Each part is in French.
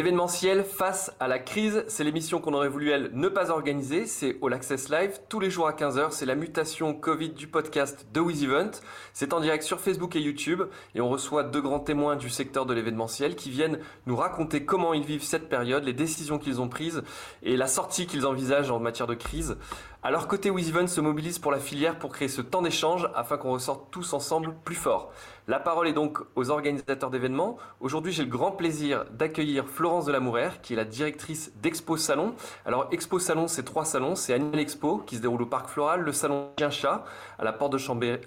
L'événementiel face à la crise, c'est l'émission qu'on aurait voulu, elle, ne pas organiser. C'est All Access Live, tous les jours à 15h. C'est la mutation Covid du podcast de WizEvent. C'est en direct sur Facebook et YouTube. Et on reçoit deux grands témoins du secteur de l'événementiel qui viennent nous raconter comment ils vivent cette période, les décisions qu'ils ont prises et la sortie qu'ils envisagent en matière de crise. À leur côté, WizEvent se mobilise pour la filière pour créer ce temps d'échange afin qu'on ressorte tous ensemble plus forts. La parole est donc aux organisateurs d'événements. Aujourd'hui, j'ai le grand plaisir d'accueillir Florence Delamourère, qui est la directrice d'Expo Salon. Alors, Expo Salon, c'est trois salons. C'est Annuel Expo, qui se déroule au Parc Floral, le salon Chien-Chat, à la porte de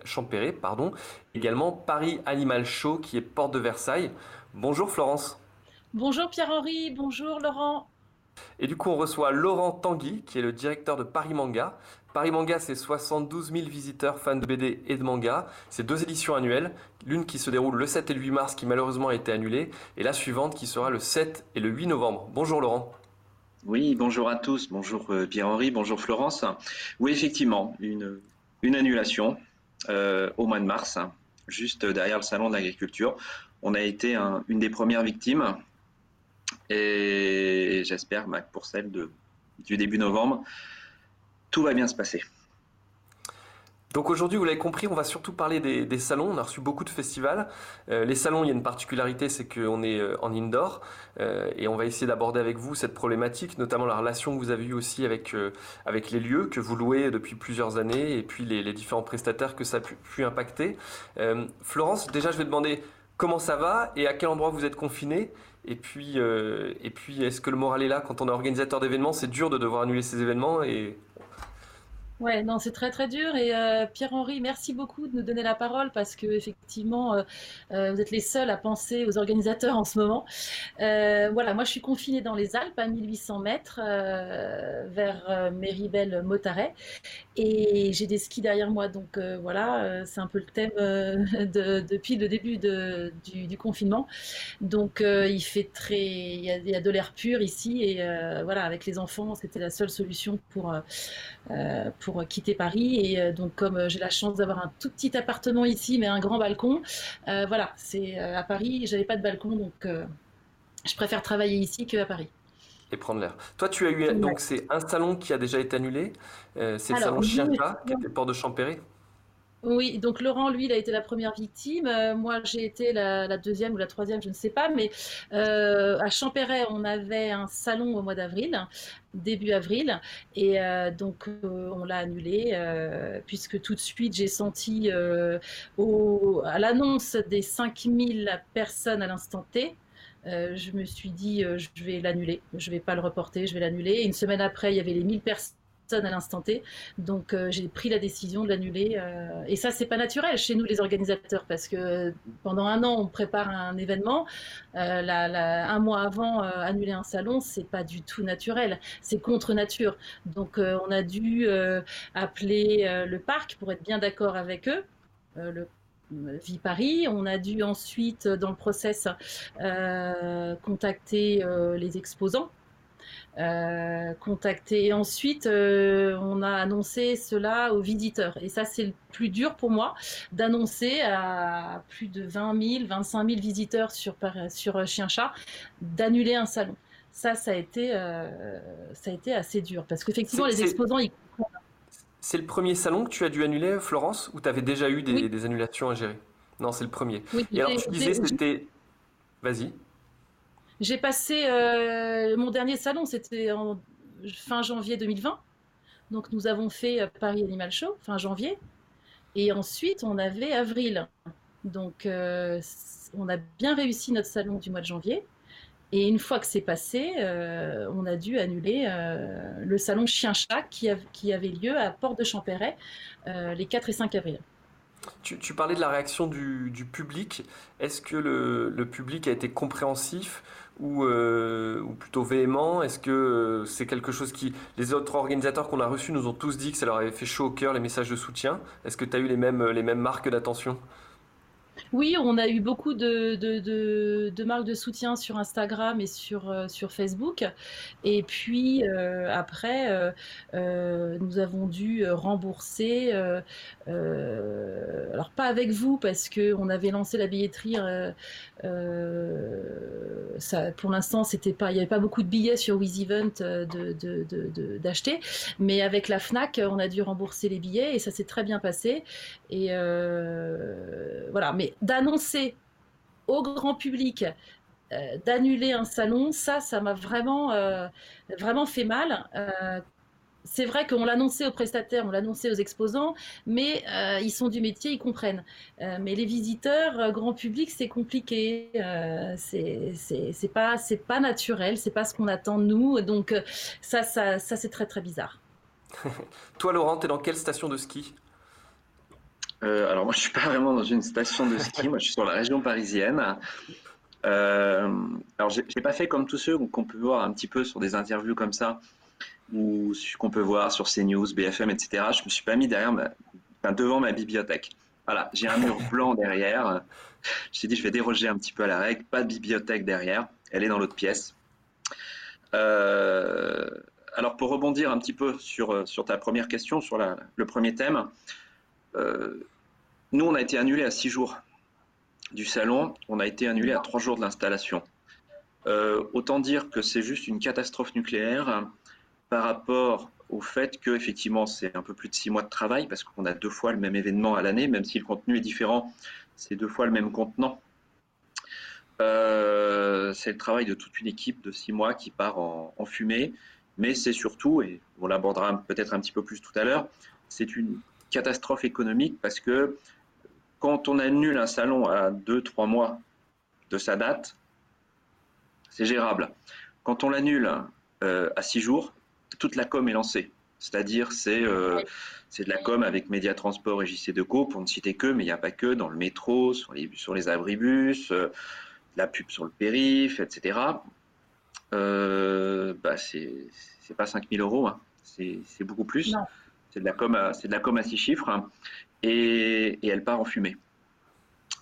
Champéret, pardon. Également, Paris Animal Show, qui est porte de Versailles. Bonjour Florence. Bonjour Pierre-Henri, bonjour Laurent. Et du coup, on reçoit Laurent Tanguy, qui est le directeur de Paris Manga. Paris Manga, c'est 72 000 visiteurs fans de BD et de manga. C'est deux éditions annuelles, l'une qui se déroule le 7 et le 8 mars, qui malheureusement a été annulée, et la suivante qui sera le 7 et le 8 novembre. Bonjour Laurent. Oui, bonjour à tous. Bonjour euh, Pierre-Henri, bonjour Florence. Oui, effectivement, une, annulation euh, au mois de mars, juste derrière le salon de l'agriculture. On a été une des premières victimes et j'espère que pour celle du début novembre, tout va bien se passer. Donc aujourd'hui, vous l'avez compris, on va surtout parler des, salons. On a reçu beaucoup de festivals. Euh, les salons, il y a une particularité, c'est qu'on est euh, en indoor. Euh, et on va essayer d'aborder avec vous cette problématique, notamment la relation que vous avez eue aussi avec, avec les lieux que vous louez depuis plusieurs années et puis les, différents prestataires que ça a pu impacter. Florence, déjà, je vais demander comment ça va et à quel endroit vous êtes confiné et puis, euh, puis est-ce que le moral est là? Quand on est organisateur d'événements C'est dur de devoir annuler ces événements et Ouais, non, c'est très très dur. Et euh, Pierre-Henri, merci beaucoup de nous donner la parole parce que effectivement, euh, euh, vous êtes les seuls à penser aux organisateurs en ce moment. voilà, moi je suis confinée dans les Alpes à 1800 mètres vers Méribel-Motaret et j'ai des skis derrière moi. Donc voilà, c'est un peu le thème de, depuis le début du, confinement. Donc il fait très, il y a, il y a de l'air pur ici et voilà, avec les enfants, c'était la seule solution pour pour quitter Paris. Et euh, donc, comme euh, j'ai la chance d'avoir un tout petit appartement ici, mais un grand balcon, euh, voilà, c'est à Paris, j'avais pas de balcon, donc je préfère travailler ici qu'à Paris et prendre l'air. Toi, tu as eu donc c'est un salon qui a déjà été annulé. c'est le salon Chien qui était port de Champéry? Oui, donc Laurent, lui, il a été la première victime. Euh, moi, j'ai été la, deuxième ou la troisième, je ne sais pas. Mais euh, à Champéret, on avait un salon au mois d'avril, début avril. Et euh, donc, on l'a annulé, puisque tout de suite, j'ai senti à l'annonce des 5000 personnes à l'instant T, je me suis dit, je vais l'annuler, je ne vais pas le reporter, je vais l'annuler. Une semaine après, il y avait les 1000 personnes à l'instant T. Donc euh, j'ai pris la décision de l'annuler. Euh, et ça, c'est pas naturel chez nous les organisateurs parce que pendant un an, on prépare un événement. Euh, un mois avant, annuler un salon, c'est pas du tout naturel. C'est contre nature. Donc on a dû appeler le parc pour être bien d'accord avec eux. le Vie Paris. On a dû ensuite, dans le process, contacter les exposants euh, contacter. Et ensuite, euh, on a annoncé cela aux visiteurs. Et ça, c'est le plus dur pour moi d'annoncer à plus de 20 000, 25 000 visiteurs sur, sur Chien-Chat d'annuler un salon. Ça, ça a été, euh, ça a été assez dur parce qu'effectivement, les exposants, ils C'est le premier salon que tu as dû annuler, Florence, ou tu avais déjà eu des, des, annulations à gérer? Non, c'est le premier. Et alors, tu disais, c'était. Vas-y. J'ai passé euh, mon dernier salon, c'était fin janvier 2020. Donc nous avons fait euh, Paris Animal Show fin janvier. Et ensuite, on avait avril. Donc euh, on a bien réussi notre salon du mois de janvier. Et une fois que c'est passé, on a dû annuler le salon Chien-Chat qui, avait lieu à Porte de Champéret les 4 et 5 avril. Tu, parlais de la réaction du, public. Est-ce que le, public a été compréhensif ou, euh, ou plutôt véhément Est-ce que euh, c'est quelque chose qui... Les autres organisateurs qu'on a reçus nous ont tous dit que ça leur avait fait chaud au cœur les messages de soutien. Est-ce que tu as eu les mêmes marques d'attention? Oui, on a eu beaucoup de, marques de soutien sur Instagram et sur, euh, Facebook. Et puis euh, après, euh, nous avons dû rembourser, alors pas avec vous parce qu'on avait lancé la billetterie. pour l'instant, c'était pas, il n'y avait pas beaucoup de billets sur WizEvent d'acheter, mais avec la Fnac, on a dû rembourser les billets et ça s'est très bien passé. Et voilà, mais d'annoncer au grand public euh, d'annuler un salon, ça, ça m'a vraiment, euh, vraiment fait mal. Euh, c'est vrai qu'on l'annonçait aux prestataires, on l'annonçait aux exposants, mais ils sont du métier, ils comprennent. mais les visiteurs, grand public, c'est compliqué. c'est pas, pas naturel, c'est pas ce qu'on attend de nous. Donc ça, ça, ça c'est très très bizarre. Toi, Laurent, tu es dans quelle station de ski? Euh, alors moi, je suis pas vraiment dans une station de ski. moi, je suis sur la région parisienne. Euh, alors, j'ai pas fait comme tous ceux qu'on peut voir un petit peu sur des interviews comme ça, ou qu'on peut voir sur CNews, BFM, etc. Je me suis pas mis derrière, devant ma bibliothèque. Voilà, j'ai un mur blanc derrière. Je suis dit, je vais déroger un petit peu à la règle. Pas de bibliothèque derrière. Elle est dans l'autre pièce. Euh, alors, pour rebondir un petit peu sur, sur ta première question, sur le premier thème, euh, nous, on a été annulé à six jours du salon, on a été annulé à trois jours de l'installation. Euh, autant dire que c'est juste une catastrophe nucléaire par rapport au fait que effectivement c'est un peu plus de six mois de travail parce qu'on a deux fois le même événement à l'année, même si le contenu est différent, c'est deux fois le même contenant. Euh, c'est le travail de toute une équipe de six mois qui part en, en fumée, mais c'est surtout, et on l'abordera peut-être un petit peu plus tout à l'heure, c'est une catastrophe économique parce que quand on annule un salon à 2-3 mois de sa date, c'est gérable. Quand on l'annule euh, à 6 jours, toute la com est lancée. C'est-à-dire, c'est euh, de la com avec Média Transport et JC Deco, pour ne citer que, mais il n'y a pas que, dans le métro, sur les, sur les abribus, euh, la pub sur le périph', etc. Euh, bah c'est pas 5000 euros, hein. c'est beaucoup plus. C'est de la com, c'est de la com à six chiffres. Et, elle part en fumée.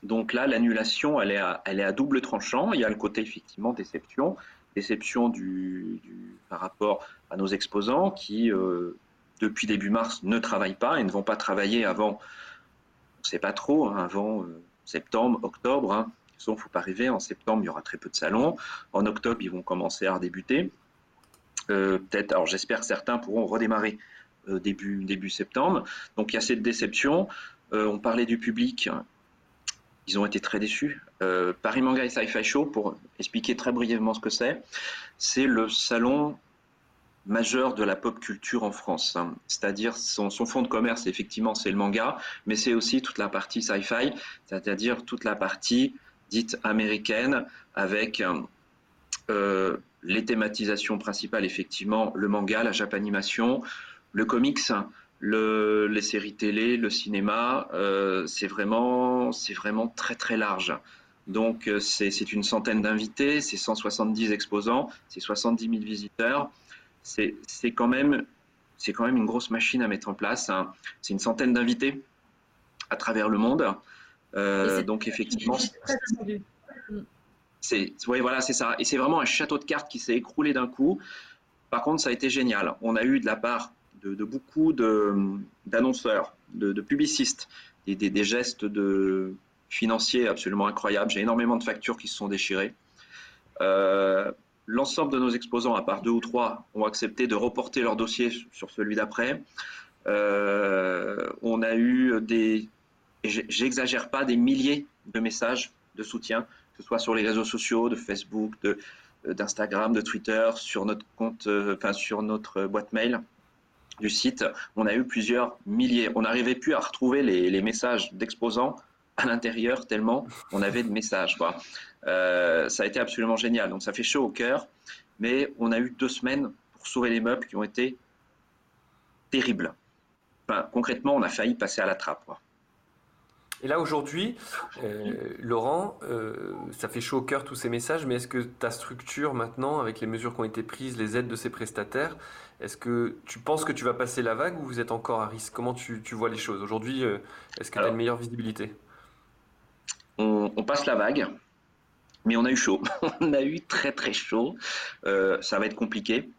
Donc là, l'annulation, elle, est à, double tranchant. Il y a le côté effectivement déception, déception du, par rapport à nos exposants qui, euh, depuis début mars, ne travaillent pas et ne vont pas travailler avant, on ne sait pas trop, hein, avant euh, septembre, octobre. Hein. Il ne faut pas rêver, en septembre, il y aura très peu de salons. En octobre, ils vont commencer à redébuter. Euh, peut-être, alors j'espère que certains pourront redémarrer début, début septembre. Donc il y a cette déception. Euh, on parlait du public. Ils ont été très déçus. Euh, Paris Manga et Sci-Fi Show, pour expliquer très brièvement ce que c'est, c'est le salon majeur de la pop culture en France. Hein. C'est-à-dire son, son fond de commerce, effectivement, c'est le manga, mais c'est aussi toute la partie sci-fi, c'est-à-dire toute la partie dite américaine avec les thématisations principales, effectivement, le manga, la japanimation, le comics, le, les séries télé, le cinéma, euh, c'est vraiment, c'est vraiment très très large. Donc euh, c'est une centaine d'invités, c'est 170 exposants, c'est 70 000 visiteurs. C'est quand même c'est quand même une grosse machine à mettre en place. Hein. C'est une centaine d'invités à travers le monde. Euh, donc effectivement, c'est oui, voilà, c'est ça. Et c'est vraiment un château de cartes qui s'est écroulé d'un coup. Par contre, ça a été génial. On a eu de la part de, beaucoup d'annonceurs, de, publicistes, et des, gestes de, financiers absolument incroyables. J'ai énormément de factures qui se sont déchirées. Euh, l'ensemble de nos exposants, à part deux ou trois, ont accepté de reporter leur dossier sur celui d'après. Euh, on a eu des, j'exagère pas, des milliers de messages de soutien, que ce soit sur les réseaux sociaux, de Facebook, d'Instagram, de, Twitter, sur notre compte, euh, enfin sur notre boîte mail du site, on a eu plusieurs milliers. On n'arrivait plus à retrouver les, messages d'exposants à l'intérieur tellement on avait de messages. Euh, ça a été absolument génial. Donc ça fait chaud au cœur, mais on a eu deux semaines pour sauver les meubles qui ont été terribles. Enfin, concrètement, on a failli passer à la trappe. Et là aujourd'hui, euh, Laurent, euh, ça fait chaud au cœur tous ces messages, mais est-ce que ta structure maintenant, avec les mesures qui ont été prises, les aides de ces prestataires, est-ce que tu penses que tu vas passer la vague ou vous êtes encore à risque? Comment tu, vois les choses? Aujourd'hui, euh, est-ce que tu as une meilleure visibilité? On, passe la vague, mais on a eu chaud. on a eu très très chaud. ça va être compliqué.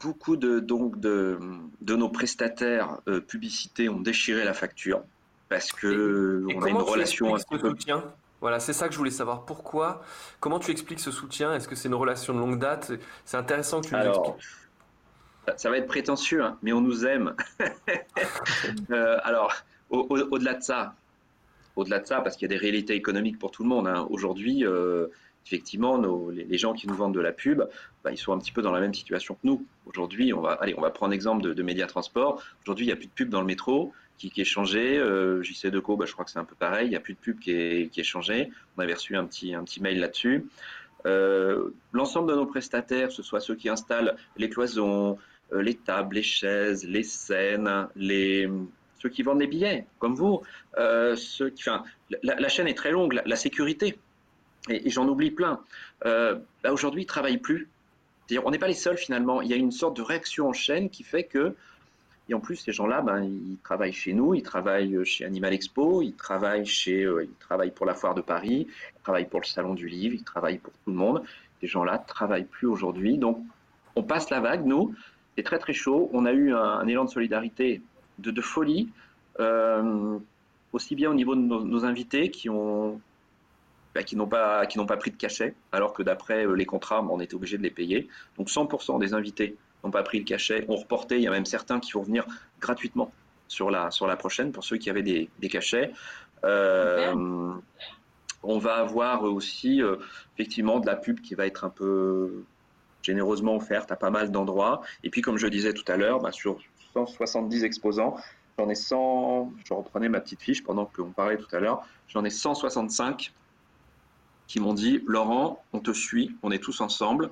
Beaucoup de, donc de, de nos prestataires publicités ont déchiré la facture parce que on a une relation un peu... soutien? Voilà, c'est ça que je voulais savoir. Pourquoi? Comment tu expliques ce soutien? Est-ce que c'est une relation de longue date? C'est intéressant que tu nous alors, Ça va être prétentieux, hein, mais on nous aime. Euh, alors, au-delà de ça, au-delà de ça, parce qu'il y a des réalités économiques pour tout le monde. Hein. Aujourd'hui, euh, effectivement, les, gens qui nous vendent de la pub, bah, ils sont un petit peu dans la même situation que nous. Aujourd'hui, on va, allez, on va prendre l'exemple de, de Média Transport. Aujourd'hui, il n'y a plus de pub dans le métro qui, est changé. Euh, JC Deco, bah, je crois que c'est un peu pareil. Il n'y a plus de pub qui est, changé. On avait reçu un petit, un petit mail là-dessus. Euh, l'ensemble de nos prestataires, ce soit ceux qui installent les cloisons, euh, les tables, les chaises, les scènes, ceux qui vendent des billets, comme vous, ceux qui, la, chaîne est très longue, la, sécurité, et, j'en oublie plein. Bah, aujourd'hui, ils ne travaillent plus. on n'est pas les seuls finalement. Il y a une sorte de réaction en chaîne qui fait que et en plus, ces gens-là, ben, ils travaillent chez nous, ils travaillent chez Animal Expo, ils travaillent, chez, euh, ils travaillent pour la Foire de Paris, ils travaillent pour le Salon du Livre, ils travaillent pour tout le monde. Ces gens-là ne travaillent plus aujourd'hui. Donc, on passe la vague, nous. C'est très, très chaud. On a eu un, élan de solidarité de, de folie, euh, aussi bien au niveau de nos, invités qui ont ben, qui n'ont pas, qui n'ont pas pris de cachet, alors que d'après euh, les contrats, on était obligé de les payer. Donc 100% des invités n'ont pas pris le cachet, ont reporté. Il y a même certains qui vont venir gratuitement sur la, sur la prochaine pour ceux qui avaient des, des cachets. Euh, on va avoir aussi euh, effectivement de la pub qui va être un peu généreusement offerte à pas mal d'endroits. Et puis, comme je disais tout à l'heure, bah, sur 170 exposants, j'en ai 100, je reprenais ma petite fiche pendant qu'on parlait tout à l'heure, j'en ai 165 qui m'ont dit Laurent, on te suit, on est tous ensemble,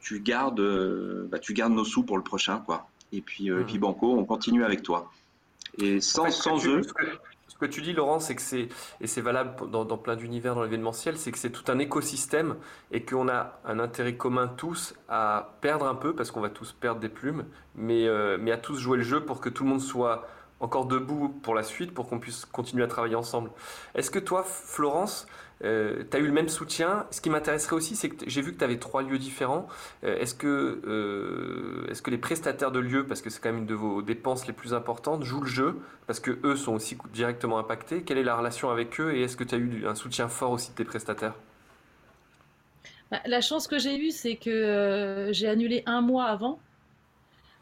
tu gardes, euh, bah, tu gardes nos sous pour le prochain, quoi. Et puis, euh, puis mmh. Banco, on continue avec toi. Et sans, sans eux. Ce que, tu dis, Laurent, c'est que c'est, et c'est valable dans, plein d'univers dans l'événementiel, c'est que c'est tout un écosystème et qu'on a un intérêt commun tous à perdre un peu, parce qu'on va tous perdre des plumes, mais, euh, mais à tous jouer le jeu pour que tout le monde soit encore debout pour la suite, pour qu'on puisse continuer à travailler ensemble. Est-ce que toi, Florence, euh, tu as eu le même soutien? Ce qui m'intéresserait aussi, c'est que j'ai vu que tu avais trois lieux différents. Euh, est-ce que, euh, est que les prestataires de lieux, parce que c'est quand même une de vos dépenses les plus importantes, jouent le jeu? Parce que eux sont aussi directement impactés. Quelle est la relation avec eux et est-ce que tu as eu un soutien fort aussi de tes prestataires? Bah, La chance que j'ai eue, c'est que j'ai annulé un mois avant.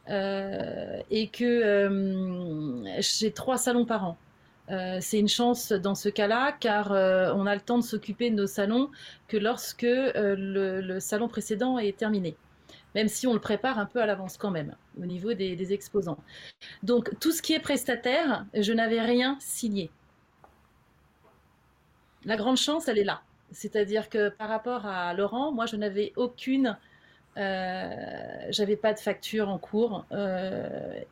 Et que j'ai trois salons par an. Euh, c'est une chance dans ce cas-là, car euh, on a le temps de s'occuper de nos salons que lorsque euh, le, salon précédent est terminé, même si on le prépare un peu à l'avance quand même, au niveau des, exposants. Donc tout ce qui est prestataire, je n'avais rien signé. La grande chance, elle est là. C'est-à-dire que par rapport à Laurent, moi, je n'avais aucune... j'avais pas de facture en cours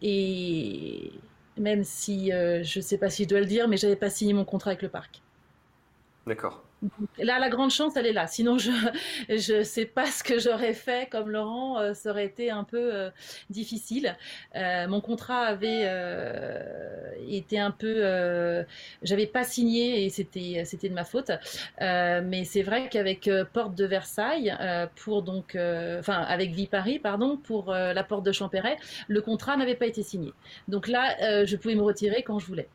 et même si euh, je sais pas si je dois le dire, mais j'avais pas signé mon contrat avec le parc. D'accord. Là, la grande chance, elle est là. Sinon, je ne sais pas ce que j'aurais fait comme Laurent. Euh, ça aurait été un peu euh, difficile. Euh, mon contrat avait été un peu... J'avais pas signé et c'était c'était de ma faute. mais c'est vrai qu'avec Porte de Versailles, pour donc... Enfin, avec Vie Paris, pardon, pour la Porte de Champéret, le contrat n'avait pas été signé. Donc là, je pouvais me retirer quand je voulais.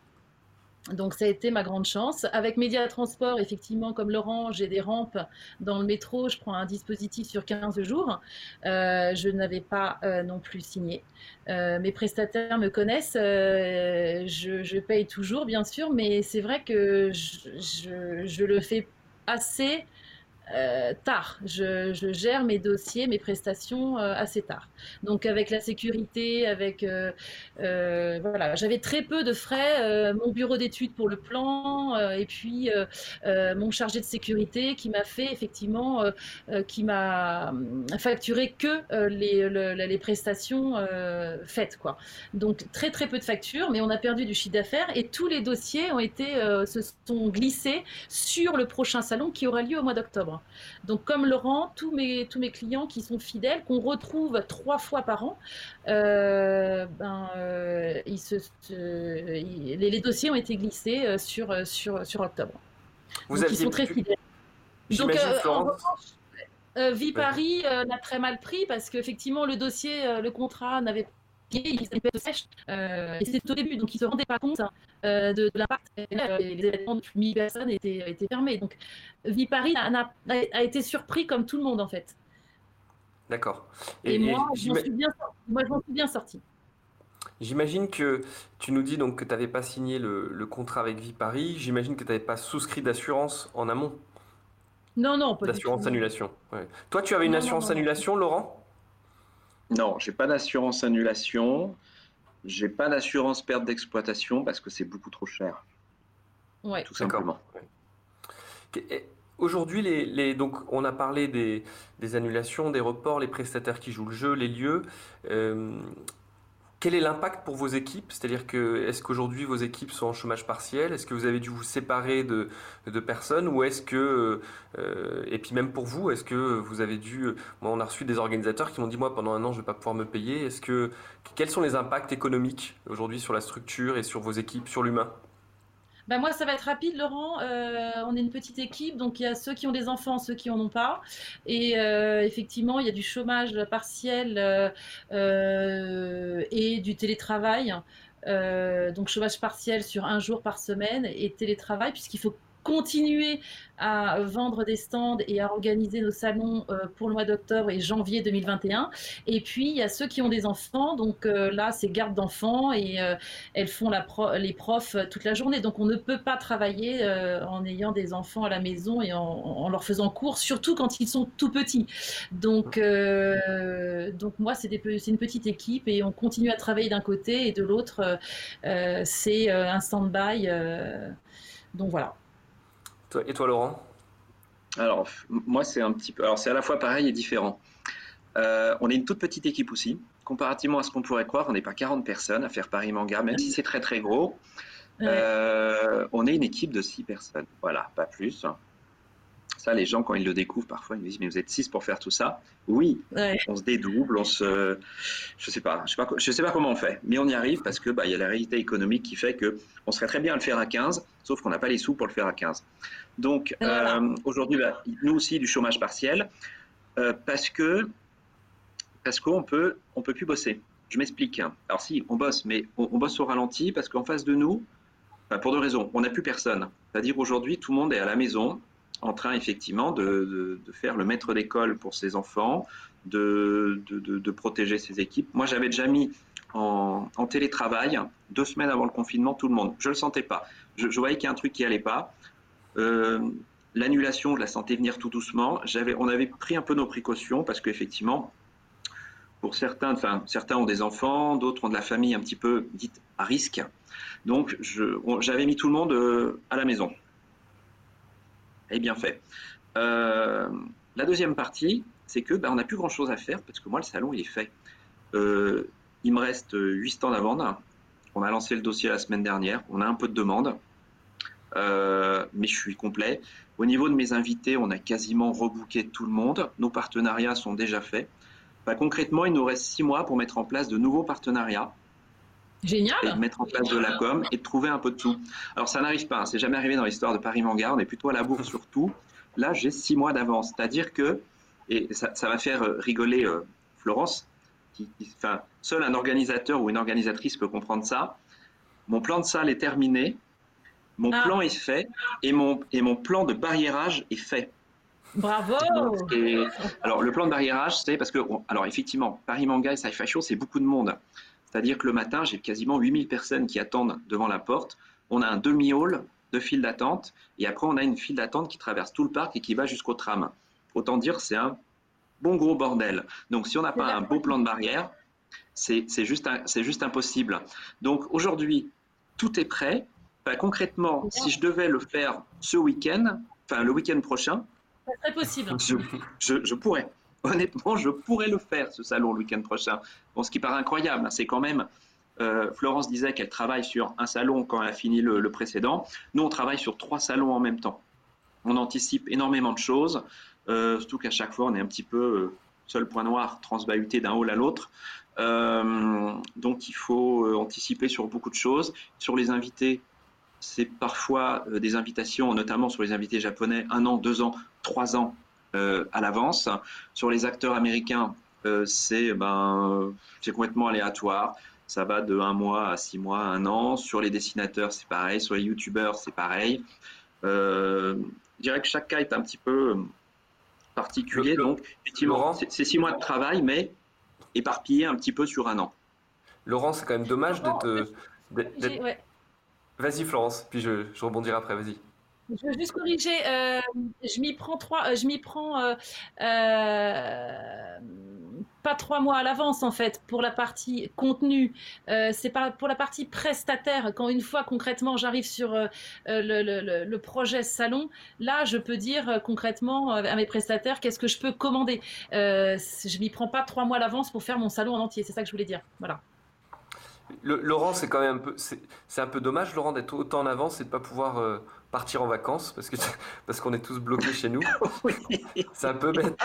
Donc ça a été ma grande chance. Avec Média Transport, effectivement, comme Laurent, j'ai des rampes dans le métro, je prends un dispositif sur 15 jours. Euh, je n'avais pas euh, non plus signé. Euh, mes prestataires me connaissent, je, paye toujours, bien sûr, mais c'est vrai que je, je, le fais assez euh, tard. Je, gère mes dossiers, mes prestations euh, assez tard. Donc avec la sécurité, avec euh, voilà, j'avais très peu de frais. mon bureau d'études pour le plan et puis mon chargé de sécurité qui m'a fait effectivement, qui m'a facturé que les, prestations faites quoi. Donc très très peu de factures, mais on a perdu du chiffre d'affaires et tous les dossiers ont été se sont glissés sur le prochain salon qui aura lieu au mois d'octobre. Octobre. Donc comme Laurent, tous mes, tous mes clients qui sont fidèles, qu'on retrouve trois fois par an, ben, ils se, les, dossiers ont été glissés sur, sur, sur octobre. Vous Donc, ils sont très fidèles. Donc, euh, Vie Paris l'a très mal pris parce qu'effectivement, le dossier, le contrat n'avait ils étaient sèches. Euh, et c'était au début, donc ils ne se rendaient pas compte euh, de, l'impact. les événements de 1000 personnes étaient, étaient fermés. Donc Vie Paris a, a, été surpris comme tout le monde en fait. D'accord. Et, moi, je m'en suis bien sorti. J'imagine que tu nous dis donc que tu n'avais pas signé le, contrat avec Vie Paris. J'imagine que tu n'avais pas souscrit d'assurance en amont. Non, non, pas D'assurance annulation. Toi, tu avais une assurance annulation, Laurent? Non, j'ai pas d'assurance annulation. J'ai pas d'assurance perte d'exploitation parce que c'est beaucoup trop cher. Ouais. Tout simplement. Aujourd'hui, les, donc on a parlé des, annulations, des reports, les prestataires qui jouent le jeu, les lieux. Euh, quel est l'impact pour vos équipes? C'est-à-dire que est-ce qu'aujourd'hui vos équipes sont en chômage partiel? Est-ce que vous avez dû vous séparer de, personnes? Ou est-ce que euh, et puis même pour vous, est-ce que vous avez dû Moi, on a reçu des organisateurs qui m'ont dit moi pendant un an je vais pas pouvoir me payer. Est-ce que quels sont les impacts économiques aujourd'hui sur la structure et sur vos équipes, sur l'humain? Bah, moi, ça va être rapide, Laurent. Euh, on est une petite équipe, donc il y a ceux qui ont des enfants, ceux qui en ont pas. Et euh, effectivement, il y a du chômage partiel euh, et du télétravail. donc chômage partiel sur un jour par semaine et télétravail, puisqu'il faut continuer à vendre des stands et à organiser nos salons euh, pour le mois d'octobre et janvier 2021. Et puis, il y a ceux qui ont des enfants. Donc euh, là, c'est garde d'enfants et euh, elles font les profs toute la journée. Donc on ne peut pas travailler en ayant des enfants à la maison et en, leur faisant cours, surtout quand ils sont tout petits. Donc moi, c'est une petite équipe et on continue à travailler d'un côté et de l'autre, c'est un stand-by. donc voilà. Et toi, Laurent? Alors, moi, c'est un petit peu. Alors, c'est à la fois pareil et différent. Euh, on est une toute petite équipe aussi. Comparativement à ce qu'on pourrait croire, on n'est pas 40 personnes à faire Paris Manga, même si c'est très très gros. Euh, on est une équipe de 6 personnes. Voilà, pas plus. Ça, les gens, quand ils le découvrent, parfois, ils me disent Mais vous êtes 6 pour faire tout ça Oui, on se dédouble, on se. Je sais pas, je sais pas, je sais pas comment on fait, mais on y arrive parce que bah, y a la réalité économique qui fait que on serait très bien à le faire à 15, sauf qu'on n'a pas les sous pour le faire à 15. Donc, euh, aujourd'hui, bah, nous aussi, du chômage partiel, euh, parce que parce qu'on peut, on peut plus bosser. Je m'explique. Alors si, on bosse, mais on, bosse au ralenti parce qu'en face de nous, bah, pour deux raisons, on n'a plus personne. C'est-à-dire aujourd'hui, tout le monde est à la maison, en train effectivement de, faire le maître d'école pour ses enfants, de, protéger ses équipes. Moi, j'avais déjà mis en, télétravail deux semaines avant le confinement tout le monde. Je ne le sentais pas. Je, voyais qu'il y a un truc qui n'allait pas. Euh, l'annulation, je la sentais venir tout doucement. on avait pris un peu nos précautions parce qu'effectivement, pour certains, enfin, certains ont des enfants, d'autres ont de la famille un petit peu dite à risque. Donc, j'avais mis tout le monde euh, à la maison est bien fait. Euh, la deuxième partie, c'est que ben, on n'a plus grand chose à faire parce que moi, le salon, il est fait. Euh, il me reste 8 stands à vendre. On a lancé le dossier la semaine dernière. On a un peu de demande, euh, mais je suis complet. Au niveau de mes invités, on a quasiment rebooké tout le monde. Nos partenariats sont déjà faits. Ben, concrètement, il nous reste 6 mois pour mettre en place de nouveaux partenariats Génial. Et de mettre en place de la com et de trouver un peu de tout. Alors ça n'arrive pas, hein. c'est jamais arrivé dans l'histoire de Paris Manga, on est plutôt à la bourre sur tout. Là, j'ai six mois d'avance, c'est-à-dire que, et ça, va faire euh, rigoler euh, Florence, qui, enfin, seul un organisateur ou une organisatrice peut comprendre ça. Mon plan de salle est terminé, mon ah. plan est fait et mon, et mon plan de barriérage est fait. Bravo Alors, le plan de barriérage, c'est parce que, alors effectivement, Paris Manga et Sci-Fi Show, c'est beaucoup de monde. C'est-à-dire que le matin, j'ai quasiment 8000 personnes qui attendent devant la porte. On a un demi-hall de file d'attente et après, on a une file d'attente qui traverse tout le parc et qui va jusqu'au tram. Autant dire, c'est un bon gros bordel. Donc, si on n'a pas un beau plan de barrière, c'est juste, juste impossible. Donc, aujourd'hui, tout est prêt. concrètement, si je devais le faire ce week-end, enfin le week-end prochain, c'est possible. je pourrais honnêtement, je pourrais le faire, ce salon, le week-end prochain. Ce qui paraît incroyable, hein, c'est quand même, euh, Florence disait qu'elle travaille sur un salon quand elle a fini le, précédent. Nous, on travaille sur trois salons en même temps. on anticipe énormément de choses, surtout qu'à chaque fois, on est un petit peu seul point noir transbahuté d'un hall à l'autre. donc, il faut anticiper sur beaucoup de choses. Sur les invités, c'est parfois des invitations, notamment sur les invités japonais, un an, deux ans, trois ans à l'avance. Sur les acteurs américains, c'est ben, complètement aléatoire. Ça va de un mois à six mois, un an. Sur les dessinateurs, c'est pareil. Sur les youtubeurs, c'est pareil. Euh, je dirais que chaque cas est un petit peu euh, particulier. donc, effectivement, c'est six mois de travail, mais éparpillé un petit peu sur un an. Laurent, c'est quand même dommage d'être. Vas-y, Florence, puis je, je rebondirai après. Vas-y. Je veux juste corriger. Euh, je m'y prends trois. Je m'y prends pas trois mois à l'avance en fait pour la partie contenu. Euh, c'est pour la partie prestataire. Quand une fois concrètement j'arrive sur euh, euh, le, projet salon, là je peux dire concrètement à mes prestataires qu'est-ce que je peux commander. je m'y prends pas trois mois à l'avance pour faire mon salon en entier. C'est ça que je voulais dire. Voilà. Laurent, c'est quand même un peu, c'est un peu dommage, Laurent, d'être autant en avance et de pas pouvoir partir en vacances parce que parce qu'on est tous bloqués chez nous. c'est un peu bête.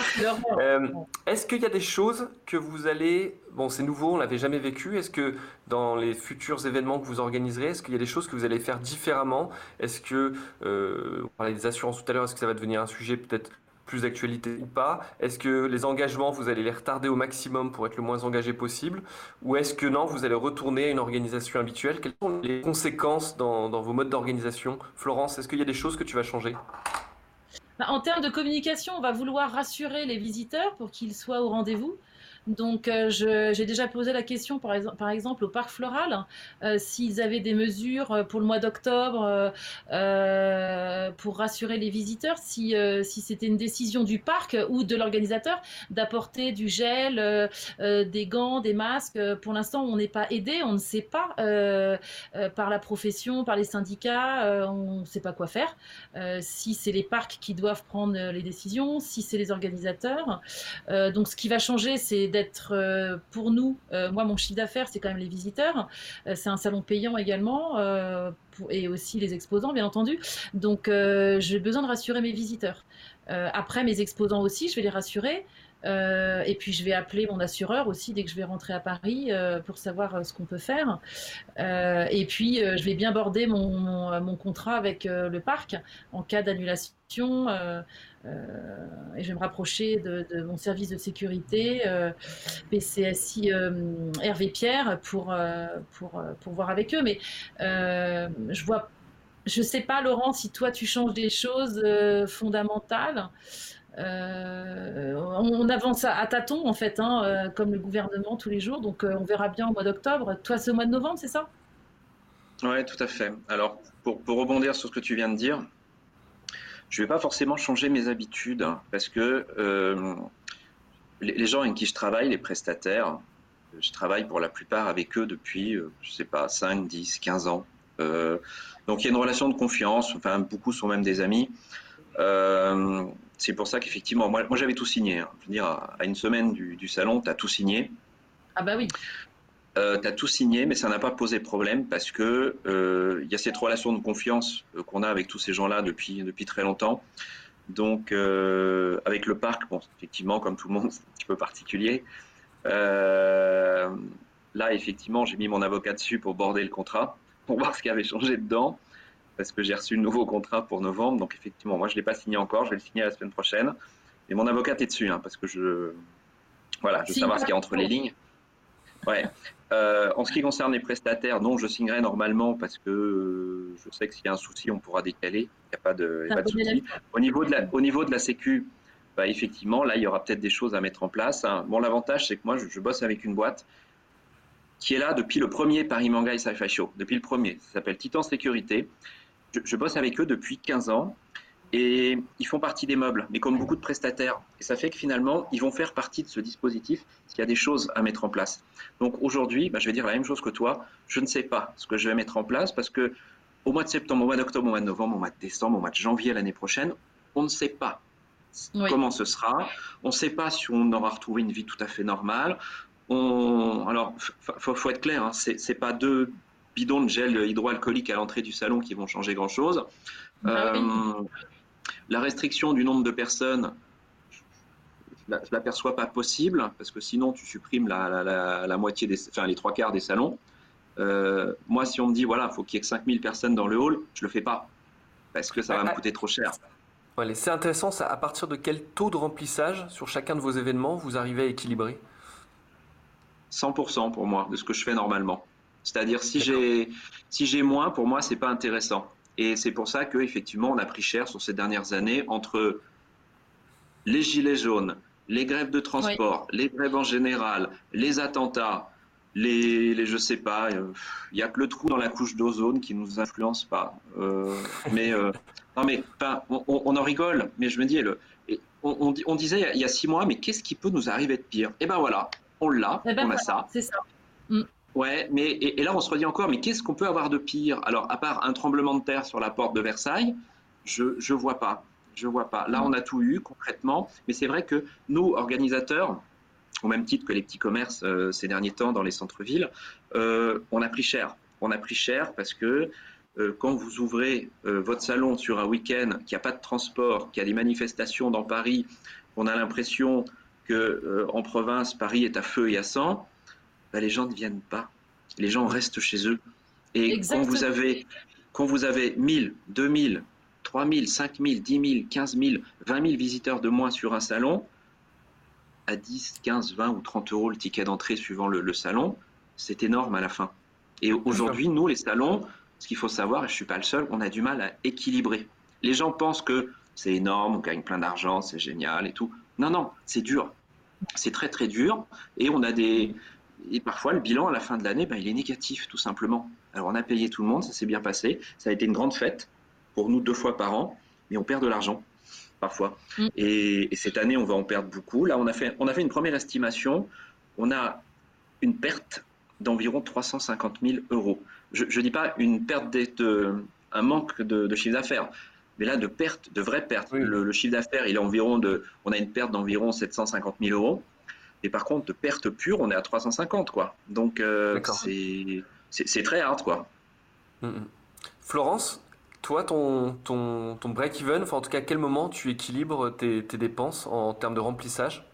Euh, est-ce qu'il y a des choses que vous allez bon c'est nouveau on l'avait jamais vécu est-ce que dans les futurs événements que vous organiserez est-ce qu'il y a des choses que vous allez faire différemment? Est-ce que euh, on parlait des assurances tout à l'heure est-ce que ça va devenir un sujet peut-être plus d'actualité ou pas? Est-ce que les engagements, vous allez les retarder au maximum pour être le moins engagé possible? Ou est-ce que non, vous allez retourner à une organisation habituelle? Quelles sont les conséquences dans, vos modes d'organisation? Florence, est-ce qu'il y a des choses que tu vas changer? Bah, en termes de communication, on va vouloir rassurer les visiteurs pour qu'ils soient au rendez-vous. Donc, euh, j'ai déjà posé la question, par, exemple, au parc floral, euh, s'ils avaient des mesures euh, pour le mois d'octobre pour rassurer les visiteurs, si, si c'était une décision du parc ou de l'organisateur d'apporter du gel, des gants, des masques. Pour l'instant, on n'est pas aidé, on ne sait pas par la profession, par les syndicats, on ne sait pas quoi faire. si c'est les parcs qui doivent prendre les décisions, si c'est les organisateurs. donc, ce qui va changer, c'est d'être euh, pour nous, euh, moi mon chiffre d'affaires c'est quand même les visiteurs, euh, c'est un salon payant également et aussi les exposants bien entendu. Donc j'ai besoin de rassurer mes visiteurs. après mes exposants aussi, je vais les rassurer. et puis je vais appeler mon assureur aussi dès que je vais rentrer à Paris pour savoir ce qu'on peut faire. et puis je vais bien border mon, mon contrat avec le parc en cas d'annulation. Euh, et je vais me rapprocher de, mon service de sécurité, euh, PCSI euh, Hervé Pierre, pour, pour, pour voir avec eux. Mais je vois, je sais pas, Laurent, si toi tu changes des choses fondamentales. on, avance à, tâtons en fait, hein, comme le gouvernement tous les jours. Donc on verra bien au mois d'octobre. Toi, c'est au mois de novembre, c'est ça? Oui, tout à fait. Alors pour, pour, rebondir sur ce que tu viens de dire, je ne vais pas forcément changer mes habitudes parce que euh, les, gens avec qui je travaille, les prestataires, je travaille pour la plupart avec eux depuis, euh, je ne sais pas, 5, 10, 15 ans. Euh, donc il y a une relation de confiance, enfin beaucoup sont même des amis. c'est pour ça qu'effectivement, moi, j'avais tout signé. Hein. Je veux dire, à une semaine du, du salon, tu as tout signé. Ah bah oui euh, tu as tout signé, mais ça n'a pas posé problème parce que euh, il y a cette relation de confiance euh, qu'on a avec tous ces gens-là depuis, depuis très longtemps. Donc, euh, avec le parc, bon, effectivement, comme tout le monde, c'est un petit peu particulier. là, effectivement, j'ai mis mon avocat dessus pour border le contrat, pour voir ce qui avait changé dedans, parce que j'ai reçu le nouveau contrat pour novembre. Donc, effectivement, moi, je ne l'ai pas signé encore, je vais le signer la semaine prochaine. Et mon avocat est dessus, hein, parce que je, voilà, je veux savoir ce qu'il y a entre les lignes. Ouais. Euh, en ce qui concerne les prestataires, non, je signerai normalement parce que euh, je sais que s'il y a un souci, on pourra décaler. Il n'y a pas de, pas de souci. Au niveau de la, au niveau de la Sécu, bah, effectivement, là, il y aura peut-être des choses à mettre en place. Hein. Bon, l'avantage, c'est que moi, je, bosse avec une boîte qui est là depuis le premier Paris Manga et Sci-Fi Show, depuis le premier. Ça s'appelle Titan Sécurité. Je, je bosse avec eux depuis 15 ans et ils font partie des meubles, mais comme beaucoup de prestataires. Et ça fait que finalement, ils vont faire partie de ce dispositif s'il y a des choses à mettre en place. Donc aujourd'hui, bah, je vais dire la même chose que toi. Je ne sais pas ce que je vais mettre en place parce que au mois de septembre, au mois d'octobre, au mois de novembre, au mois de décembre, au mois de janvier l'année prochaine, on ne sait pas comment ce sera. On ne sait pas si on aura retrouvé une vie tout à fait normale. On... Alors, faut, faut être clair, hein, c'est pas deux bidons de gel hydroalcoolique à l'entrée du salon qui vont changer grand-chose. Ah euh, La restriction du nombre de personnes, je ne l'aperçois pas possible, parce que sinon tu supprimes la, moitié des, enfin, les trois quarts des salons. Euh, moi, si on me dit, voilà, il faut qu'il y ait que 5000 personnes dans le hall, je ne le fais pas, parce que ça va me coûter trop cher. c'est intéressant, ça, à partir de quel taux de remplissage sur chacun de vos événements vous arrivez à équilibrer? 100% pour moi de ce que je fais normalement. C'est-à-dire si j'ai si moins, pour moi c'est pas intéressant. Et c'est pour ça que effectivement on a pris cher sur ces dernières années entre les gilets jaunes, les grèves de transport, les grèves en général, les attentats, les, les je sais pas, il euh, y a que le trou dans la couche d'ozone qui nous influence pas. Euh, mais euh, non mais on, on, en rigole, mais je me dis le, on, on, disait il y a six mois, mais qu'est-ce qui peut nous arriver de pire? Et eh ben voilà, on l'a, eh ben on a ça. C'est ça. Mm. Ouais, mais et, là on se redit encore, mais qu'est-ce qu'on peut avoir de pire? Alors, à part un tremblement de terre sur la porte de Versailles, je je vois pas, je vois pas. Là, on a tout eu concrètement, mais c'est vrai que nous organisateurs, au même titre que les petits commerces euh, ces derniers temps dans les centres-villes, euh, on a pris cher. On a pris cher parce que euh, quand vous ouvrez votre salon sur un week-end, qu'il n'y a pas de transport, qu'il y a des manifestations dans Paris, on a l'impression que en province, Paris est à feu et à sang bah, les gens ne viennent pas. Les gens restent chez eux. Et quand vous avez quand vous avez 1000, 2000, 3000, 5000, 10 000, 15 000, 20 000 visiteurs de moins sur un salon, à 10, 15, 20 ou 30 euros le ticket d'entrée suivant le, salon, c'est énorme à la fin. Et aujourd'hui, nous, les salons, ce qu'il faut savoir, et je ne suis pas le seul, on a du mal à équilibrer. Les gens pensent que c'est énorme, on gagne plein d'argent, c'est génial et tout. Non, non, c'est dur. C'est très, très dur. Et on a des, et parfois, le bilan à la fin de l'année, ben, il est négatif, tout simplement. Alors, on a payé tout le monde, ça s'est bien passé. Ça a été une grande fête pour nous deux fois par an, mais on perd de l'argent parfois. Mm. Et, cette année, on va en perdre beaucoup. Là, on a fait, on a fait une première estimation. On a une perte d'environ 350 000 euros. Je ne dis pas une perte, de, un manque de, chiffre d'affaires, mais là, de perte, de vraie perte. Le, le, chiffre d'affaires, il est environ de, on a une perte d'environ 750 000 euros. Et par contre, de perte pure, on est à 350, quoi. Donc, euh, c'est très hard, quoi. Mm, mm. Florence, toi, ton, ton, ton break-even, enfin, en tout cas, à quel moment tu équilibres tes, tes dépenses en termes de remplissage?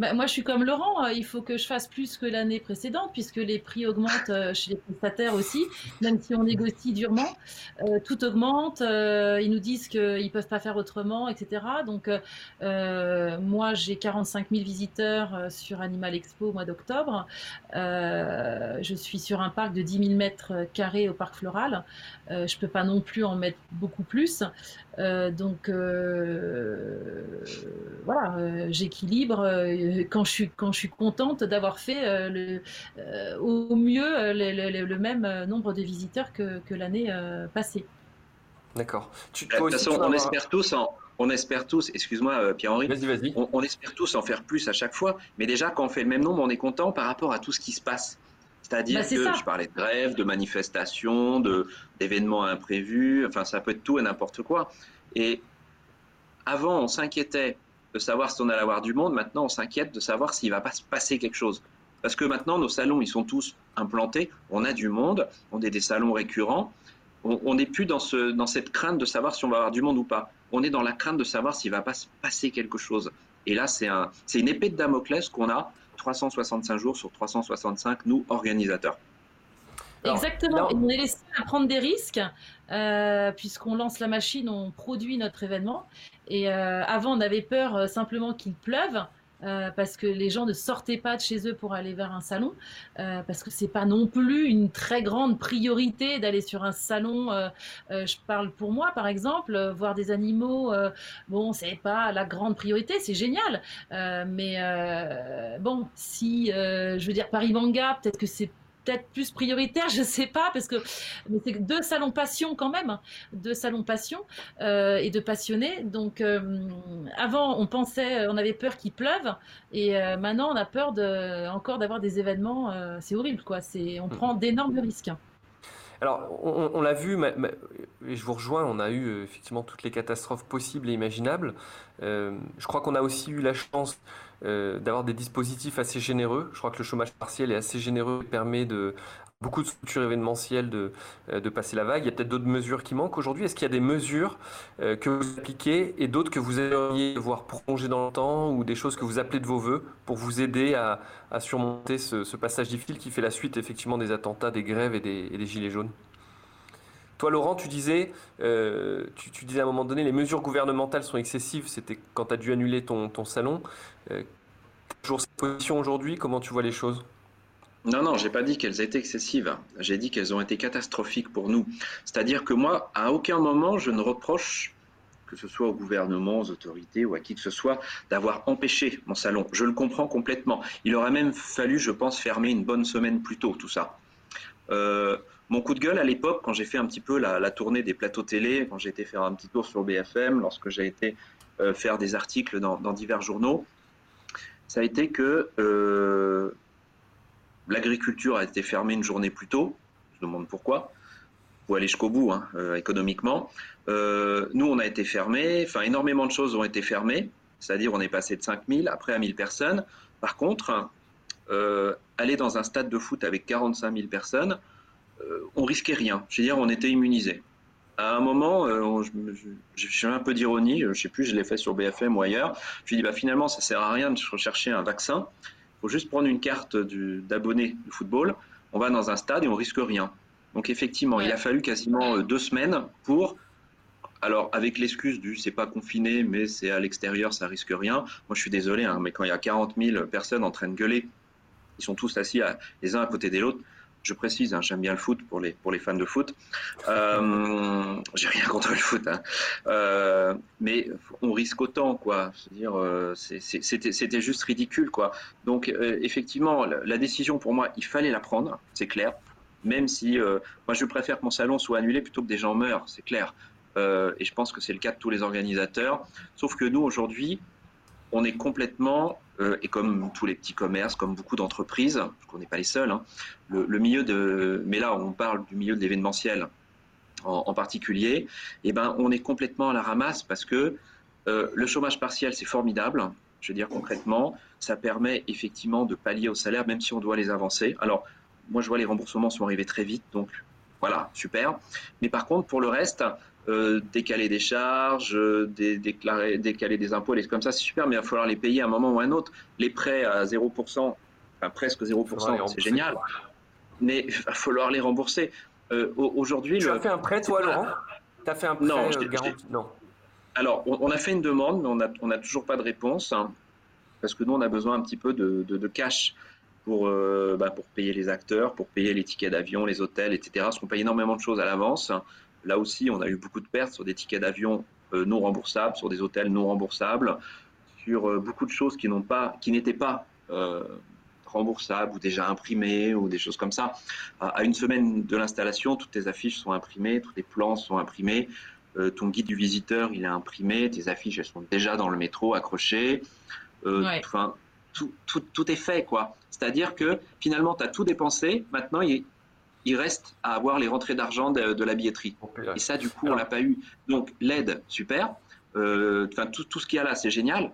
Bah, moi, je suis comme Laurent, euh, il faut que je fasse plus que l'année précédente, puisque les prix augmentent euh, chez les prestataires aussi, même si on négocie durement. Euh, tout augmente, ils nous disent qu'ils ne peuvent pas faire autrement, etc. Donc, moi, j'ai 45 000 visiteurs sur Animal Expo au mois d'octobre. je suis sur un parc de 10 000 mètres carrés au parc floral. je ne peux pas non plus en mettre beaucoup plus. donc, voilà, j'équilibre quand je suis quand je suis contente d'avoir fait euh, le, euh, au mieux euh, le, même nombre de visiteurs que, que l'année passée. D'accord. De toute façon, on espère tous on espère tous, excuse-moi Pierre-Henri, On, espère tous en faire plus à chaque fois, mais déjà quand on fait le même nombre, on est content par rapport à tout ce qui se passe. C'est-à-dire bah, que je parlais de grève, de manifestations, de, d'événements imprévus, enfin ça peut être tout et n'importe quoi. Et avant, on s'inquiétait de savoir si on allait avoir du monde. Maintenant, on s'inquiète de savoir s'il va pas se passer quelque chose. Parce que maintenant, nos salons, ils sont tous implantés. On a du monde, on a des salons récurrents. On n'est plus dans, ce, dans cette crainte de savoir si on va avoir du monde ou pas. On est dans la crainte de savoir s'il va pas se passer quelque chose. Et là, c'est un, une épée de Damoclès qu'on a 365 jours sur 365, nous, organisateurs. Exactement. on est laissé à prendre des risques, euh, puisqu'on lance la machine, on produit notre événement. Et euh, avant, on avait peur euh, simplement qu'il pleuve. parce que les gens ne sortaient pas de chez eux pour aller vers un salon, parce que c'est pas non plus une très grande priorité d'aller sur un salon. je parle pour moi, par exemple, voir des animaux. bon, c'est pas la grande priorité, c'est génial, mais bon, si je veux dire Paris Manga, peut-être que c'est peut-être plus prioritaire, je sais pas, parce que c'est deux salons passion quand même, hein. deux salons passion euh, et de passionnés. Donc euh, avant, on pensait, on avait peur qu'il pleuve, et euh, maintenant on a peur de, encore d'avoir des événements. c'est horrible, quoi. C'est, on hmm. prend d'énormes risques. Alors, on, l'a vu, et je vous rejoins, on a eu effectivement toutes les catastrophes possibles et imaginables. je crois qu'on a aussi eu la chance euh, d'avoir des dispositifs assez généreux. Je crois que le chômage partiel est assez généreux et permet de beaucoup de structures événementielles de, de passer la vague. Il y a peut-être d'autres mesures qui manquent aujourd'hui. Est-ce qu'il y a des mesures que vous appliquez et d'autres que vous aimeriez voir prolonger dans le temps ou des choses que vous appelez de vos voeux pour vous aider à, surmonter ce, passage difficile qui fait la suite effectivement des attentats, des grèves et des gilets jaunes? Toi, Laurent, tu disais, euh, tu, disais à un moment donné, les mesures gouvernementales sont excessives. C'était quand tu as dû annuler ton, salon. Euh, toujours cette position aujourd'hui. Comment tu vois les choses? Non, non, j'ai pas dit qu'elles étaient excessives. J'ai dit qu'elles ont été catastrophiques pour nous. C'est-à-dire que moi, à aucun moment, je ne reproche, que ce soit au gouvernement, aux autorités ou à qui que ce soit, d'avoir empêché mon salon. Je le comprends complètement. Il aurait même fallu, je pense, fermer une bonne semaine plus tôt, tout ça. Euh, mon coup de gueule à l'époque, quand j'ai fait un petit peu la, tournée des plateaux télé, quand j'ai été faire un petit tour sur BFM, lorsque j'ai été euh, faire des articles dans, divers journaux, ça a été que euh, l'agriculture a été fermée une journée plus tôt. Je me demande pourquoi. Pour aller jusqu'au bout, hein, euh, économiquement. nous, on a été fermés. Enfin, énormément de choses ont été fermées. C'est-à-dire, on est passé de 5000 après à 1000 personnes. Par contre, aller dans un stade de foot avec 45 000 personnes, on risquait rien. Je veux dire, on était immunisé. À un moment, euh, j'ai un peu d'ironie, je ne sais plus, je l'ai fait sur BFM ou ailleurs. Je dis, bah, finalement, ça sert à rien de rechercher un vaccin. Il faut juste prendre une carte d'abonné du, football. On va dans un stade et on risque rien. Donc effectivement, il a fallu quasiment euh, deux semaines pour alors, avec l'excuse du c'est pas confiné, mais c'est à l'extérieur, ça risque rien. Moi, je suis désolé, hein, mais quand il y a 40 000 personnes en train de gueuler, ils sont tous assis les uns à côté des autres, je précise, hein, j'aime bien le foot pour les, pour les fans de foot. Euh, J'ai rien contre le foot, hein. euh, mais on risque autant, quoi. euh, c'était juste ridicule, quoi. Donc, euh, effectivement, la, décision pour moi, il fallait la prendre, c'est clair. Même si moi, je préfère que mon salon soit annulé plutôt que des gens meurent, c'est clair. et je pense que c'est le cas de tous les organisateurs. Sauf que nous, aujourd'hui, on est complètement, euh, et comme tous les petits commerces, comme beaucoup d'entreprises, qu'on n'est pas les seuls, hein, le, milieu de, mais là on parle du milieu de l'événementiel en, particulier, eh ben on est complètement à la ramasse parce que euh, le chômage partiel c'est formidable, je veux dire concrètement, ça permet effectivement de pallier au salaire même si on doit les avancer. Alors moi je vois les remboursements sont arrivés très vite, donc voilà, super. Mais par contre pour le reste, euh, décaler des charges, euh, déclarer, décaler des impôts, les comme ça, c'est super, mais il va falloir les payer à un moment ou à un autre. Les prêts à 0%, enfin presque 0%, c'est génial, mais il va falloir les rembourser. Euh, aujourd'hui, tu as fait un prêt, toi, Laurent? Tu as fait un prêt non, garanti? Non. Alors, on, a fait une demande, mais on n'a on a toujours pas de réponse, hein, parce que nous, on a besoin un petit peu de, de, cash pour, bah, pour payer les acteurs, pour payer les tickets d'avion, les hôtels, etc. Parce qu'on paye énormément de choses à l'avance. Là aussi, on a eu beaucoup de pertes sur des tickets d'avion euh, non remboursables, sur des hôtels non remboursables, sur euh, beaucoup de choses qui n'ont pas, qui n'étaient pas euh, remboursables ou déjà imprimées ou des choses comme ça. À une semaine de l'installation, toutes tes affiches sont imprimées, tous tes plans sont imprimés, ton guide du visiteur il est imprimé, tes affiches elles sont déjà dans le métro accrochées. Enfin, tout, tout, tout, est fait quoi. C'est-à-dire que finalement tu as tout dépensé, maintenant il, il reste à avoir les rentrées d'argent de, la billetterie. Et ça, du coup, on l'a pas eu. Donc, l'aide, super. Euh, enfin, tout, tout, ce qu'il y a là, c'est génial.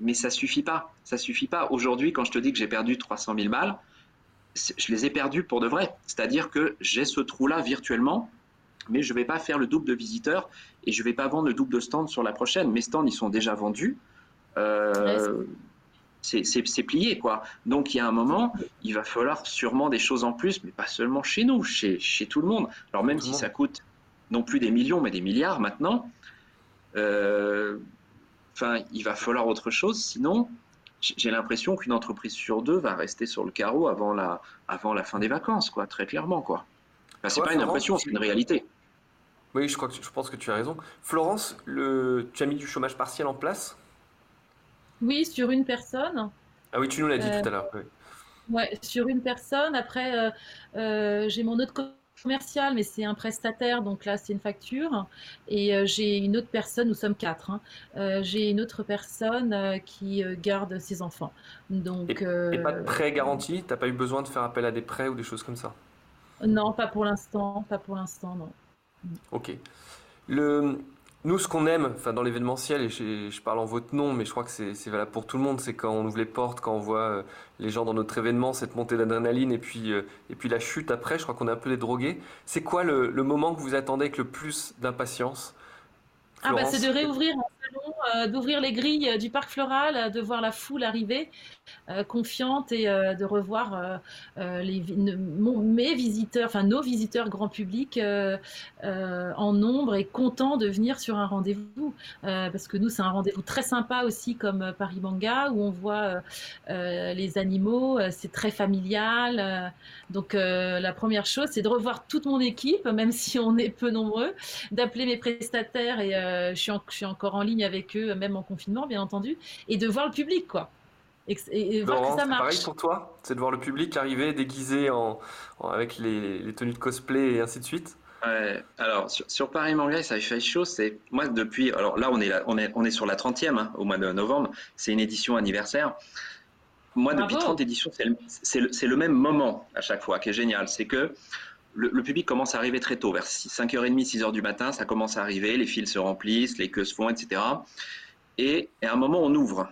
Mais ça suffit pas. Ça suffit pas. Aujourd'hui, quand je te dis que j'ai perdu 300 000 balles, je les ai perdus pour de vrai. C'est-à-dire que j'ai ce trou-là virtuellement, mais je vais pas faire le double de visiteurs et je vais pas vendre le double de stands sur la prochaine. Mes stands, ils sont déjà vendus. Euh, c'est plié, quoi. Donc il y a un moment, il va falloir sûrement des choses en plus, mais pas seulement chez nous, chez, chez tout le monde. Alors même si ça coûte non plus des millions, mais des milliards maintenant, euh, enfin, il va falloir autre chose, sinon j'ai l'impression qu'une entreprise sur deux va rester sur le carreau avant la, avant la fin des vacances, quoi, très clairement, quoi. Enfin, c'est pas une impression, c'est une réalité. Oui, je, crois que, je pense que tu as raison. Florence, le, tu as mis du chômage partiel en place oui, sur une personne. Ah oui, tu nous l'as dit tout à l'heure. Oui. sur une personne. Après, euh, euh, j'ai mon autre commercial, mais c'est un prestataire, donc là c'est une facture. Et euh, j'ai une autre personne, nous sommes quatre. Hein. j'ai une autre personne qui garde ses enfants. Donc, et, pas de prêt garanti? T'as pas eu besoin de faire appel à des prêts ou des choses comme ça? Non, pas pour l'instant, pas pour l'instant, non. Ok. Le, nous, ce qu'on aime, enfin dans l'événementiel, et je, parle en votre nom, mais je crois que c'est valable pour tout le monde, c'est quand on ouvre les portes, quand on voit euh, les gens dans notre événement, cette montée d'adrénaline, et puis euh, et puis la chute après. Je crois qu'on est un peu les drogués. C'est quoi le, le, moment que vous attendez avec le plus d'impatience? Ah bah c'est de réouvrir euh, d'ouvrir les grilles euh, du parc floral, euh, de voir la foule arriver, confiante et de revoir mes visiteurs, enfin nos visiteurs grand public en nombre et contents de venir sur un rendez-vous. parce que nous, c'est un rendez-vous très sympa aussi comme Paris Manga où on voit les animaux, c'est très familial. donc la première chose, c'est de revoir toute mon équipe, même si on est peu nombreux, d'appeler mes prestataires et je, suis encore en ligne avec eux, même en confinement, bien entendu, et de voir le public, quoi. Et, voir que ça marche. pareil pour toi C'est de voir le public arriver déguisé en, avec les, tenues de cosplay et ainsi de suite? Ouais, alors sur, Paris Manga, ça fait chaud. C'est moi depuis. Alors là, on est là, on est on est sur la 30e hein, au mois de novembre. C'est une édition anniversaire. Moi, depuis 30 éditions, c'est le, le, même moment à chaque fois qui est génial. C'est que le, public commence à arriver très tôt, vers 5h30, 6h du matin, ça commence à arriver, les fils se remplissent, les queues se font, etc. Et, à un moment, on ouvre.